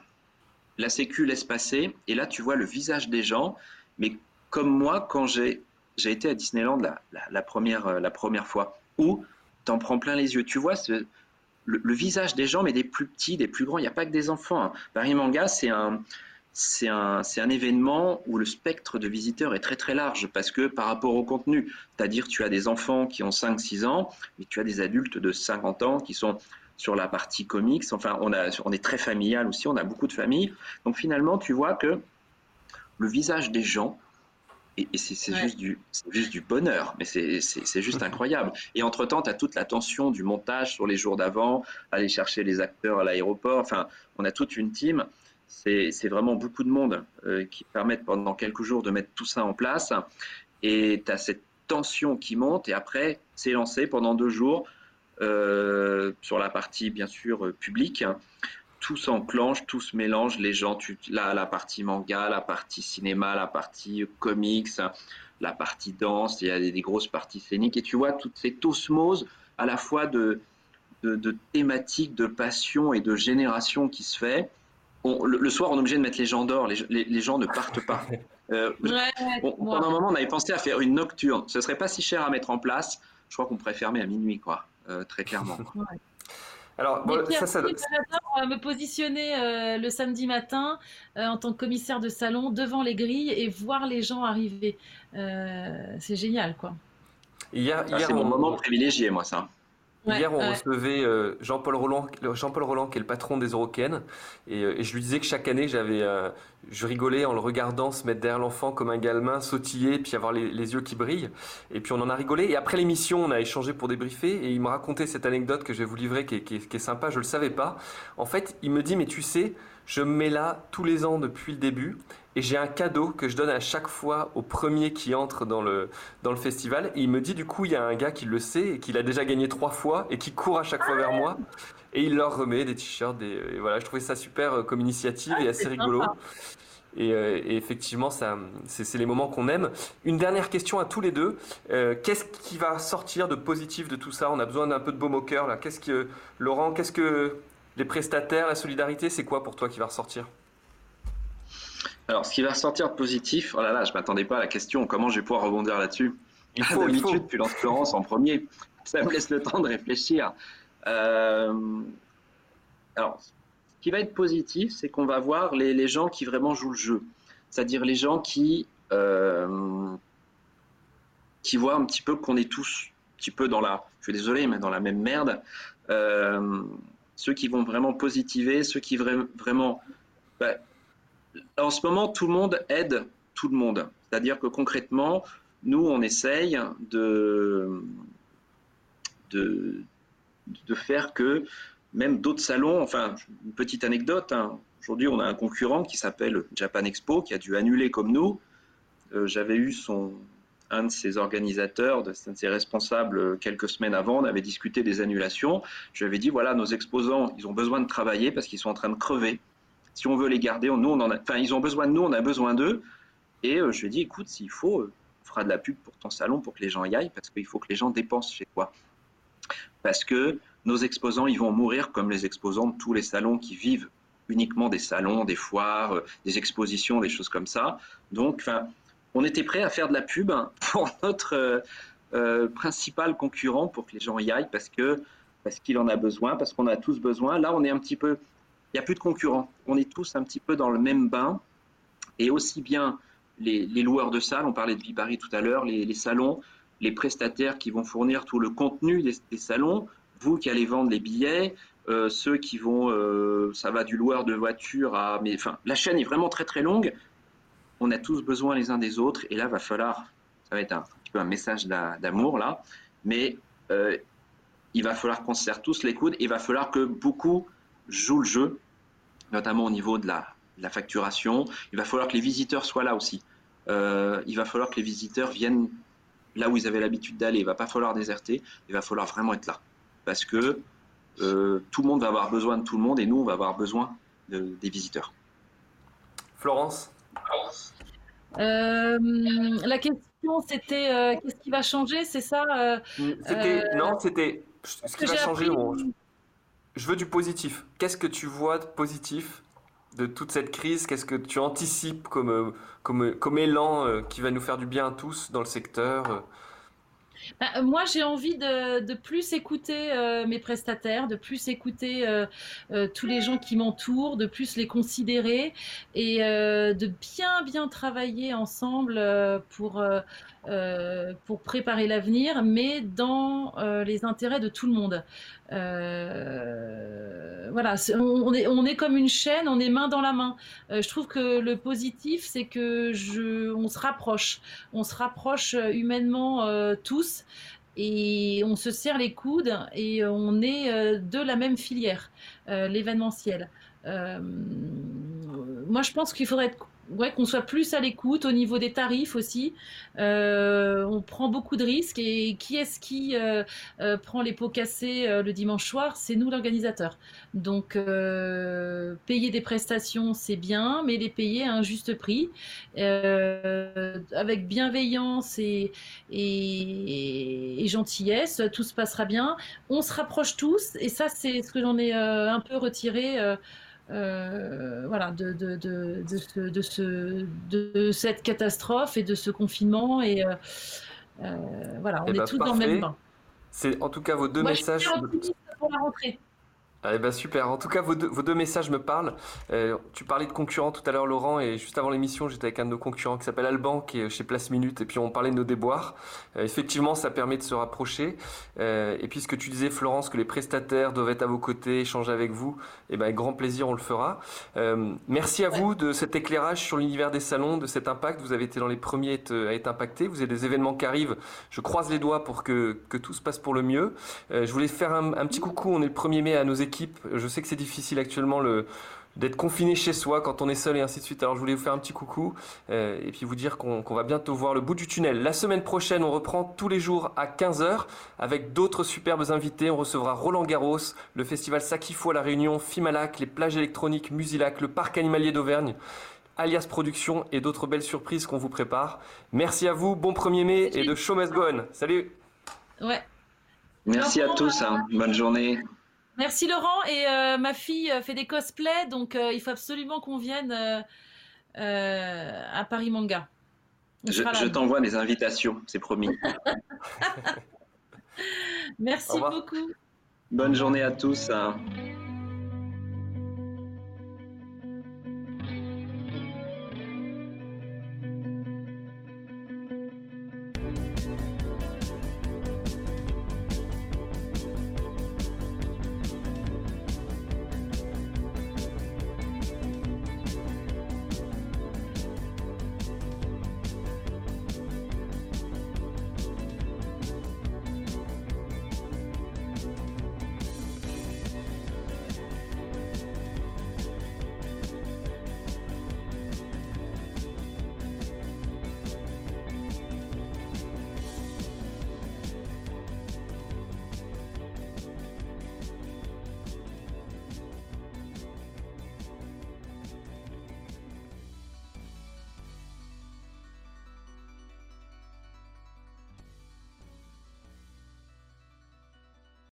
La sécu laisse passer, et là, tu vois le visage des gens. Mais comme moi, quand j'ai été à Disneyland la, première, euh, la première fois, où t'en prends plein les yeux. Tu vois le, visage des gens, mais des plus petits, des plus grands. Il n'y a pas que des enfants. Hein. Paris Manga, c'est un, c'est un, un, événement où le spectre de visiteurs est très très large parce que par rapport au contenu, c'est-à-dire tu as des enfants qui ont 5-6 ans, mais tu as des adultes de 50 ans qui sont sur la partie comics, enfin on, a, on est très familial aussi, on a beaucoup de familles, donc finalement tu vois que le visage des gens, et, c'est juste, du, juste du bonheur, mais c'est juste incroyable. Et entre-temps, tu as toute la tension du montage sur les jours d'avant, aller chercher les acteurs à l'aéroport, enfin on a toute une team c'est vraiment beaucoup de monde euh, qui permettent pendant quelques jours de mettre tout ça en place. Et tu as cette tension qui monte et après, c'est lancé pendant deux jours euh, sur la partie, bien sûr, publique. Tout s'enclenche, tout se mélange. Les gens, tu, la, partie manga, la partie cinéma, la partie comics, la partie danse, il y a des, grosses parties scéniques. Et tu vois toute cette osmose à la fois de thématiques, de passion et de génération qui se fait le, soir, on est obligé de mettre les gens d'or, les, gens ne partent pas. Euh, pendant un moment, on avait pensé à faire une nocturne. Ce serait pas si cher à mettre en place. Je crois qu'on pourrait fermer à minuit, quoi, euh, très clairement. Alors, ça, ça... J'adore me positionner euh, le samedi matin en tant que commissaire de salon devant les grilles et voir les gens arriver. c'est génial, quoi. Ah, c'est mon moment privilégié, moi, ça. Hier, on recevait euh, Jean-Paul Roland, Jean-Paul Roland, qui est le patron des Eurocaines, et, euh, et, je lui disais que chaque année, j'avais, euh, je rigolais en le regardant se mettre derrière l'enfant comme un galmin, sautiller, puis avoir les, yeux qui brillent. Et puis on en a rigolé. Et après l'émission, on a échangé pour débriefer, et il m'a raconté cette anecdote que je vais vous livrer, qui est, qui est, sympa. Je le savais pas. En fait, il me dit, mais tu sais, je me mets là tous les ans depuis le début. Et j'ai un cadeau que je donne à chaque fois au premier qui entre dans le, dans le festival. Et il me dit, du coup, il y a un gars qui le sait et qui l'a déjà gagné trois fois et qui court à chaque fois vers moi. Et il leur remet des t-shirts. Et, voilà, je trouvais ça super euh, comme initiative et ah, assez rigolo. Euh, et, effectivement, ça, c'est, les moments qu'on aime. Une dernière question à tous les deux. Euh, qu'est-ce qui va sortir de positif de tout ça? On a besoin d'un peu de baume au cœur là. Qu'est-ce que Laurent Qu'est-ce que les prestataires, la solidarité, c'est quoi pour toi qui va ressortir? Alors, ce qui va sortir de positif, oh là là, je m'attendais pas à la question, comment je vais pouvoir rebondir là-dessus? Il faut, D'habitude, tu lances Florence en premier, ça me laisse le temps de réfléchir. Euh, alors, ce qui va être positif, c'est qu'on va voir les, gens qui vraiment jouent le jeu, c'est-à-dire les gens qui, euh, qui voient un petit peu qu'on est tous un petit peu dans la, je suis désolé, mais dans la même merde. Euh, ceux qui vont vraiment positiver, ceux qui vraiment... Bah, en ce moment, tout le monde aide tout le monde. C'est-à-dire que concrètement, nous, on essaye de, de, faire que même d'autres salons, enfin, une petite anecdote, hein. aujourd'hui, on a un concurrent qui s'appelle Japan Expo, qui a dû annuler comme nous. Euh, j'avais eu son, un de ses organisateurs, un de ses responsables quelques semaines avant, on avait discuté des annulations. Je lui avais dit, voilà, nos exposants, ils ont besoin de travailler parce qu'ils sont en train de crever si on veut les garder, nous, enfin, ils ont besoin de nous, on a besoin d'eux. Et euh, je lui ai dit, écoute, s'il faut, euh, on fera de la pub pour ton salon pour que les gens y aillent, parce qu'il faut que les gens dépensent chez toi. Parce que nos exposants, ils vont mourir comme les exposants de tous les salons qui vivent uniquement des salons, des foires, euh, des expositions, des choses comme ça. Donc, on était prêt à faire de la pub pour notre euh, euh, principal concurrent pour que les gens y aillent parce que parce qu'il en a besoin, parce qu'on a tous besoin. Là, on est un petit peu, il n'y a plus de concurrents. On est tous un petit peu dans le même bain. Et aussi bien les, loueurs de salles, on parlait de Vipari tout à l'heure, les, salons, les prestataires qui vont fournir tout le contenu des salons, vous qui allez vendre les billets, euh, ceux qui vont, ça va du loueur de voiture à, enfin, la chaîne est vraiment très très longue. On a tous besoin les uns des autres, et là va falloir, ça va être un, petit peu un message d'amour là, mais euh, il va falloir qu'on se serre tous les coudes, et il va falloir que beaucoup jouent le jeu, notamment au niveau de la, facturation. Il va falloir que les visiteurs soient là aussi. il va falloir que les visiteurs viennent là où ils avaient l'habitude d'aller. Il va pas falloir déserter. Il va falloir vraiment être là parce que euh, tout le monde va avoir besoin de tout le monde et nous, on va avoir besoin des visiteurs. Florence? Euh, La question, c'était euh, qu'est-ce qui va changer, c'est ça Non, c'était ce qui va changer. je veux du positif. Qu'est-ce que tu vois de positif de toute cette crise? Qu'est-ce que tu anticipes comme, comme, comme élan qui va nous faire du bien à tous dans le secteur? Bah, euh, moi, j'ai envie de, plus écouter euh, mes prestataires, de plus écouter euh, tous les gens qui m'entourent, de plus les considérer et de bien, bien travailler ensemble pour, pour préparer l'avenir, mais dans les intérêts de tout le monde. voilà, on est, comme une chaîne, on est main dans la main. je trouve que le positif, c'est que on se rapproche, on se rapproche humainement tous et on se serre les coudes et on est euh, de la même filière, euh, l'événementiel. Euh, moi, je pense qu'il faudrait être ouais, qu'on soit plus à l'écoute au niveau des tarifs aussi. Euh, on prend beaucoup de risques et qui est-ce qui euh, euh, prend les pots cassés le dimanche soir? C'est nous l'organisateur. Donc payer des prestations c'est bien, mais les payer à un juste prix, avec bienveillance et, et, gentillesse, tout se passera bien. On se rapproche tous et ça c'est ce que j'en ai un peu retiré. Euh, voilà, de, de, de, de, ce, de, cette catastrophe et de ce confinement. Et euh, euh, voilà, on eh est ben, tous dans le même bain. C'est en tout cas vos deux messages. pour la rentrée. Eh ben super. En tout cas, vos deux, vos deux messages me parlent. Euh, tu parlais de concurrents tout à l'heure, Laurent, et juste avant l'émission, j'étais avec un de nos concurrents qui s'appelle Alban, qui est chez Place Minute, et puis on parlait de nos déboires. Euh, effectivement, ça permet de se rapprocher. Euh, et puis ce que tu disais, Florence, que les prestataires doivent être à vos côtés, échanger avec vous, et eh ben avec grand plaisir, on le fera. merci à vous de cet éclairage sur l'univers des salons, de cet impact. Vous avez été dans les premiers à être impactés. Vous avez des événements qui arrivent. Je croise les doigts pour que, que tout se passe pour le mieux. je voulais faire un, un petit coucou. On est le 1er mai à nos équipes je sais que c'est difficile actuellement d'être confiné chez soi quand on est seul et ainsi de suite. Alors je voulais vous faire un petit coucou euh, et puis vous dire qu'on va bientôt voir le bout du tunnel. La semaine prochaine, on reprend tous les jours à 15h avec d'autres superbes invités. On recevra Roland Garros, le festival Sakifo à La Réunion, Fimalac, les plages électroniques Musilac, le parc animalier d'Auvergne. Alias Production et d'autres belles surprises qu'on vous prépare. Merci à vous, bon 1er mai et de show must go Salut Ouais. Merci à tous, hein. bonne journée. Merci Laurent. Et euh, ma fille euh, fait des cosplays, donc euh, il faut absolument qu'on vienne à Paris Manga. je, t'envoie des invitations, c'est promis. Merci beaucoup. Bonne journée à tous. Hein.